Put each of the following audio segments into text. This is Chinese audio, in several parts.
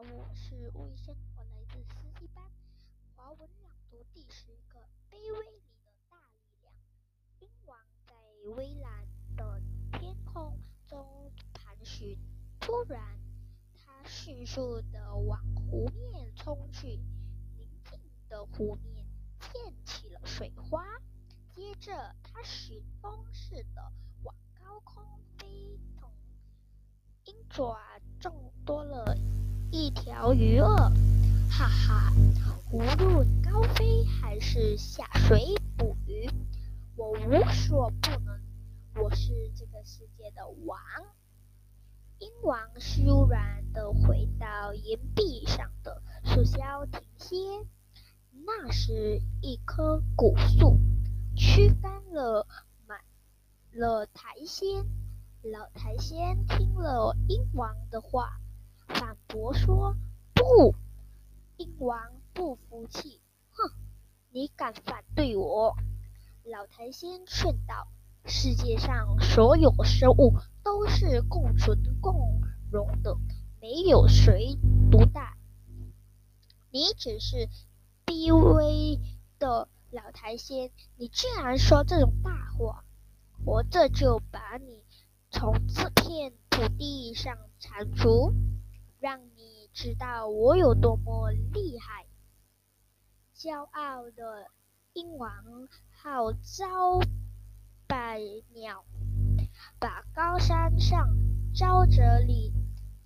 我是吴医生，我来自四级班，华文朗读第十个《卑微里的大力量》。鹰王在蔚蓝的天空中盘旋，突然，他迅速地往湖面冲去。宁静的湖面溅起了水花，接着，他旋风似的往高空飞腾，鹰爪撞多了。一条鱼儿，哈哈！无论高飞还是下水捕鱼，我无所不能。我是这个世界的王。鹰王悠然地回到岩壁上的树梢停歇。那是一棵古树，驱干了满了苔藓。老苔藓听了鹰王的话。反驳说：“不！”鹰王不服气，哼，你敢反对我？老苔藓劝道：“世界上所有生物都是共存共荣的，没有谁独大。你只是卑微的老苔藓，你居然说这种大话！我这就把你从这片土地上铲除。”让你知道我有多么厉害！骄傲的鹰王号召百鸟，把高山上沼泽里、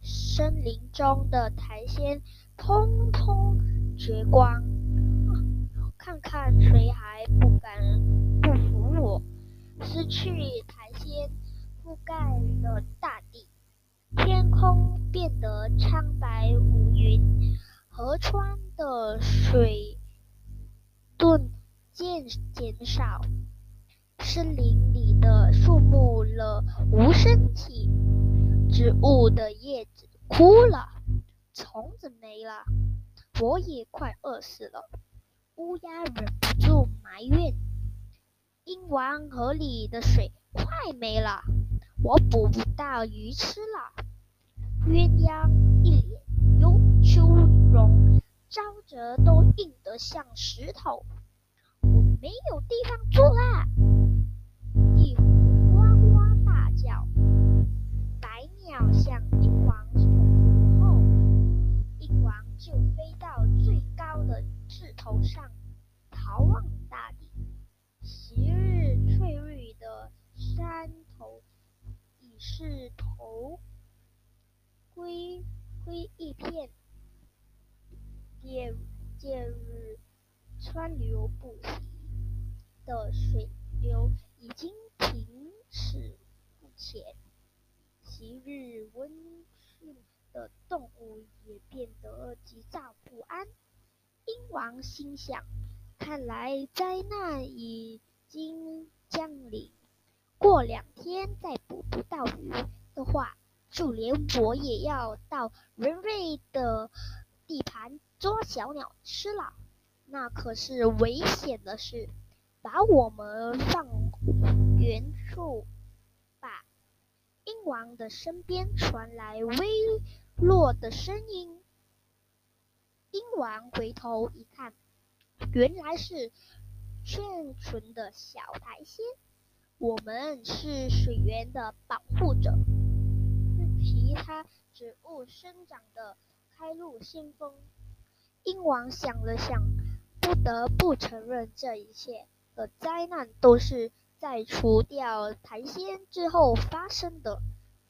森林中的苔藓通通掘光，看看谁还不敢不服我！失去得苍白无云，河川的水顿渐减少，森林里的树木了无生气，植物的叶子枯了，虫子没了，我也快饿死了。乌鸦忍不住埋怨：鹰王河里的水快没了。我捕不到鱼吃了。鸳鸯一脸忧愁容，沼泽都硬得像石头。我没有地方住啦！地虎哇哇大叫。百鸟向鹰王求助后，鹰王就飞到最高的枝头上，眺望大地。昔日翠绿的山头已是灰一片，夜夜日川流不息的水流已经停止不前，昔日温驯的动物也变得急躁不安。鹰王心想：看来灾难已经降临，过两天再捕不到鱼的话。就连我也要到人类的地盘捉小鸟吃了，那可是危险的事。把我们放远处吧。鹰王的身边传来微弱的声音。鹰王回头一看，原来是劝存的小苔藓。我们是水源的保护者。其他植物生长的开路先锋。鹰王想了想，不得不承认，这一切的灾难都是在除掉苔藓之后发生的。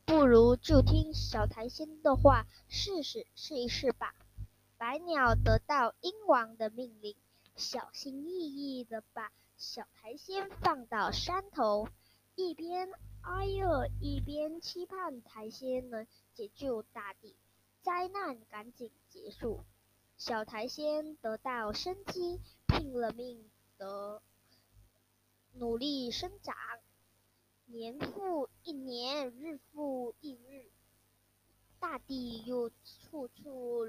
不如就听小苔藓的话，试试试一试吧。白鸟得到鹰王的命令，小心翼翼地把小苔藓放到山头，一边。阿尔一边期盼苔藓能解救大地，灾难赶紧结束，小苔藓得到生机，拼了命的努力生长。年复一年，日复一日，大地又处处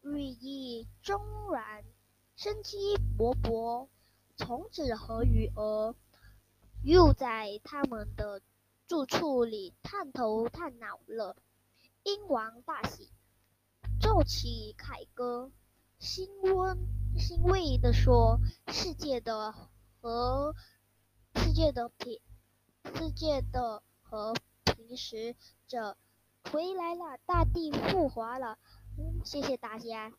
绿意中然，生机勃勃，虫子和鱼儿。又在他们的住处里探头探脑了。鹰王大喜，奏起凯歌，欣温欣慰地说：“世界的和世界的平世界的和平使者回来了，大地复活了。”谢谢大家。